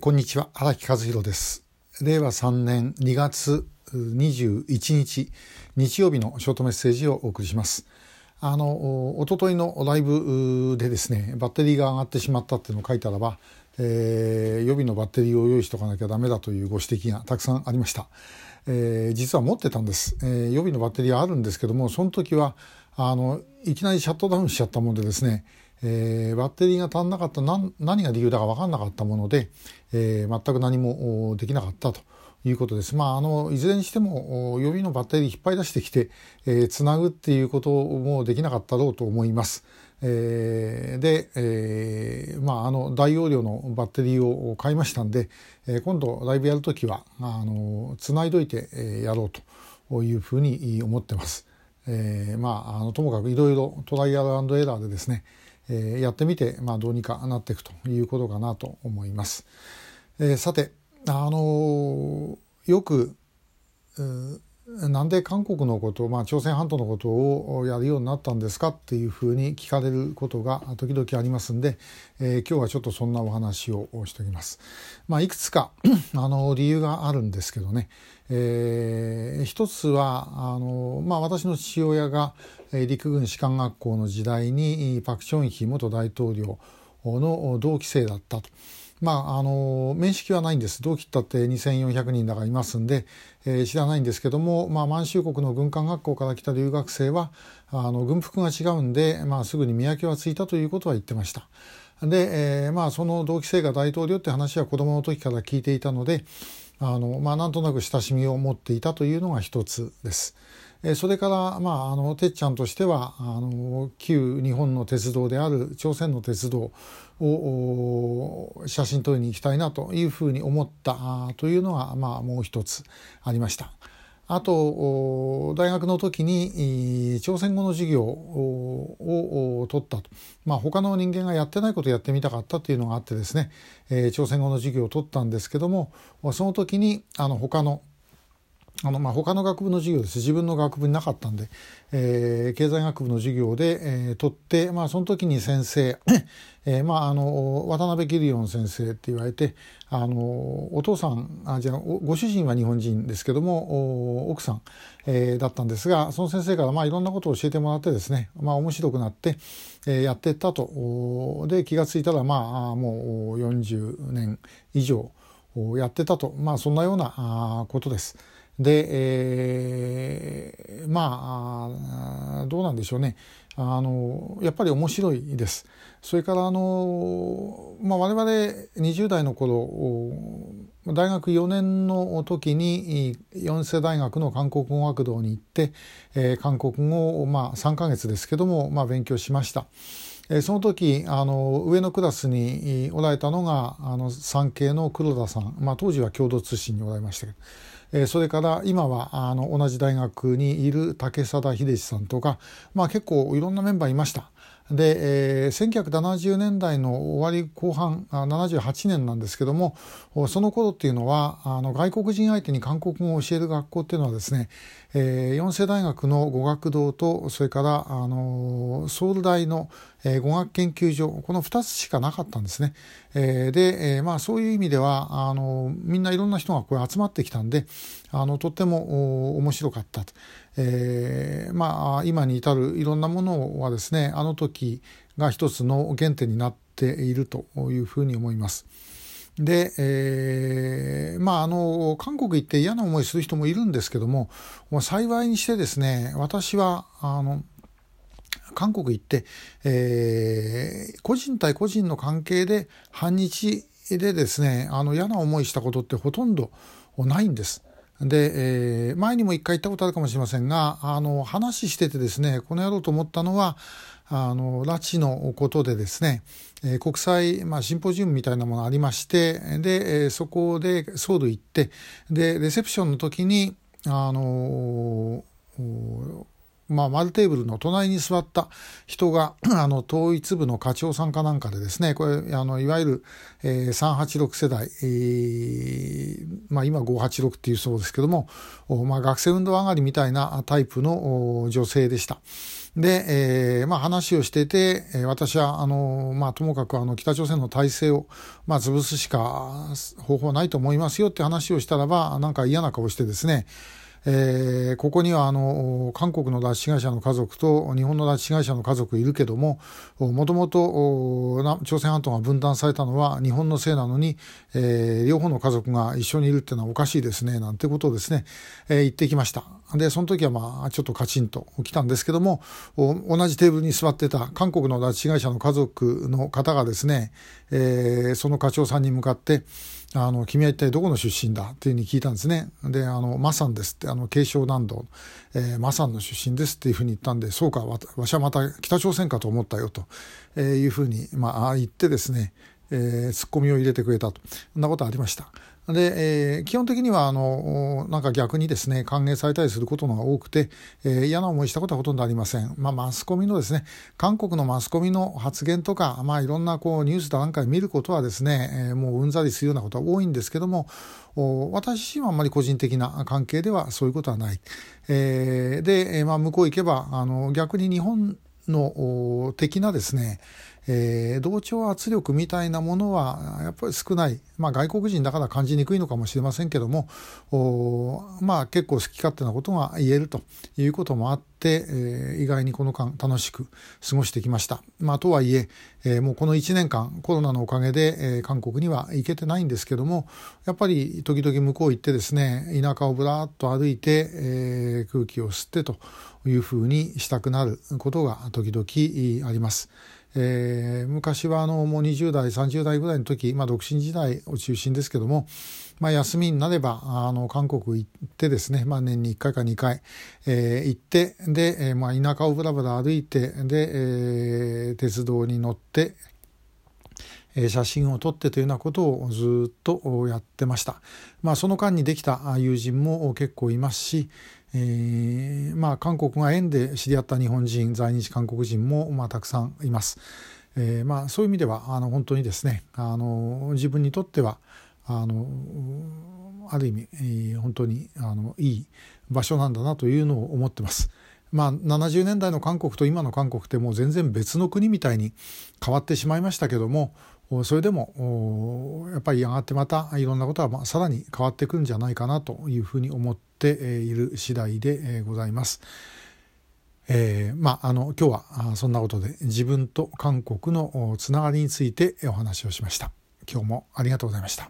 こんにちは荒木和弘です。令和3年2月21日日曜日のショートメッセージをお送りします。あの一昨日のライブでですねバッテリーが上がってしまったっていうのを書いたらば、えー、予備のバッテリーを用意しとかなきゃダメだというご指摘がたくさんありました、えー、実は持ってたんです、えー、予備のバッテリーはあるんですけどもその時はあのいきなりシャットダウンしちゃったもんでですねえー、バッテリーが足んなかった何が理由だか分かんなかったもので、えー、全く何もできなかったということです。まあ、あのいずれにしても予備のバッテリー引っ張り出してきて、えー、つなぐっていうこともできなかったろうと思います。えー、で、えー、まああの大容量のバッテリーを買いましたんで、え、今度ライブやるときはあのつないどいて、え、やろうというふうに思ってます。え、まああのともかくいろいろトライアルエラーでですね、え、やってみて、まあ、どうにかなっていくということかなと思います。え、さて、あの、よくなんで韓国のこと、まあ、朝鮮半島のことをやるようになったんですかっていうふうに聞かれることが時々ありますんで、えー、今日はちょっとそんなお話をしておきます。まあ、いくつか あの理由があるんですけどね、えー、一つはあの、まあ、私の父親が陸軍士官学校の時代にパク・チョンヒ元大統領の同期生だったと。まあ、あの面識はないんです同期ったって2400人だからいますんで、えー、知らないんですけども、まあ、満州国の軍艦学校から来た留学生はあの軍服が違うんで、まあ、すぐに見分けはついたということは言ってました。で、えー、まあ、その同期生が大統領って話は子供の時から聞いていたのであの、まあ、なんとなく親しみを持っていたというのが一つです。えそれから、まあ、あのてっちゃんとしてはあの旧日本の鉄道である朝鮮の鉄道を写真撮りに行きたいなというふうに思ったというのが、まあ、もう一つありました。あと大学の時に朝鮮語の授業を取ったと、まあ、他の人間がやってないことをやってみたかったというのがあってですね、朝鮮語の授業を取ったんですけどもその時にあの他のあのまあ他の学部の授業です。自分の学部になかったんで、えー、経済学部の授業で、えー、取って、まあ、その時に先生、えー、まああの渡辺キリオン先生って言われてあのお父さんあじゃご主人は日本人ですけども奥さん、えー、だったんですがその先生からまあいろんなことを教えてもらってですね、まあ、面白くなって、えー、やってったと。で気が付いたらまあもう40年以上やってたと。まあそんなようなことです。で、えー、まあどうなんでしょうねあのやっぱり面白いです。それからあの、まあ、我々20代の頃大学4年の時に四世大学の韓国語学堂に行って、えー、韓国語を、まあ、3ヶ月ですけども、まあ、勉強しました。えその時あの上のクラスにおられたのがあの産経の黒田さん、まあ、当時は共同通信におられましたけど。えそれから今はあの同じ大学にいる竹貞秀司さんとか、まあ、結構いろんなメンバーいました。で、えー、1970年代の終わり後半78年なんですけどもその頃っていうのはあの外国人相手に韓国語を教える学校っていうのはですね、えー、四世大学の語学堂とそれからあのソウル大の、えー、語学研究所この2つしかなかったんですね。えー、で、えー、まあそういう意味ではあのみんないろんな人がこれ集まってきたんであのとっても面白かったと。えー、まあ今に至るいろんなものはですねあの時が一つの原点になっているというふうに思います。で、えー、まああの韓国行って嫌な思いする人もいるんですけども幸いにしてですね私はあの韓国行って、えー、個人対個人の関係で反日でですねあの嫌な思いしたことってほとんどないんです。で、えー、前にも一回行ったことあるかもしれませんが、あの、話しててですね、この野郎と思ったのは、あの、拉致のことでですね、えー、国際、まあ、シンポジウムみたいなものありまして、で、えー、そこでソウル行って、で、レセプションの時に、あのまあ、丸テーブルの隣に座った人が、あの、統一部の課長さんかなんかでですね、これ、あの、いわゆる、えー、386世代、えー、まあ、今586っていうそうですけども、まあ、学生運動上がりみたいなタイプの女性でした。で、えーまあ、話をしてて、私はあの、まあ、ともかくあの北朝鮮の体制を、まあ、潰すしか方法ないと思いますよって話をしたらばなんか嫌な顔してですねえー、ここにはあの韓国の拉致被害者の家族と日本の拉致被害者の家族いるけどももともと朝鮮半島が分断されたのは日本のせいなのに、えー、両方の家族が一緒にいるっていうのはおかしいですねなんてことをですね、えー、言ってきました。でその時はまあちょっとカチンと来たんですけども同じテーブルに座ってた韓国の拉致被害者の家族の方がですね、えー、その課長さんに向かってあの君は一体どこの出身だっていうふうに聞いたんですね。で、あの、マサンですって、あの、慶尚南道、えー、マサンの出身ですっていうふうに言ったんで、そうか、わわしはまた北朝鮮かと思ったよと、えー、いうふうに、まあ、言ってですね、えー、ツッコミを入れてくれたと、そんなことありました。で、えー、基本的にはあのなんか逆にですね歓迎されたりすることのが多くて、えー、嫌な思いしたことはほとんどありません、まあ、マスコミのですね韓国のマスコミの発言とか、まあ、いろんなこうニュースだなんか見ることはですね、えー、もううんざりするようなことは多いんですけども私自身はあんまり個人的な関係ではそういうことはない、えー、で、まあ、向こう行けばあの逆に日本の的なですねえー、同調圧力みたいなものはやっぱり少ない、まあ、外国人だから感じにくいのかもしれませんけどもまあ結構好き勝手なことが言えるということもあって、えー、意外にこの間楽しく過ごしてきました。まあ、とはいええー、もうこの1年間コロナのおかげで、え、韓国には行けてないんですけどもやっぱり時々向こう行ってですね田舎をぶらっと歩いて、え、空気を吸ってというふうにしたくなることが時々あります。えー、昔はあのもう20代30代ぐらいの時、まあ、独身時代を中心ですけども、まあ、休みになればあの韓国行ってですね、まあ、年に1回か2回、えー、行ってで、えまあ、田舎をぶらぶら歩いてで、えー、鉄道に乗って写真を撮ってというようなことをずっとやってました。まあ、その間にできた友人も結構いますし、えー、まあ、韓国が縁で知り合った日本人在日韓国人も、まあ、たくさんいます。えー、まあ、そういう意味ではあの本当にですねあの自分にとってはあのある意味、えー、本当にあのいい場所なんだなというのを思ってます。まあ、70年代の韓国と今の韓国ってもう全然別の国みたいに変わってしまいましたけどもそれでもやっぱりやがてまたいろんなことはまあさらに変わってくるんじゃないかなというふうに思っている次第でございます。えー、まああの今日はそんなことで自分と韓国のつながりについてお話をしました。今日もありがとうございました。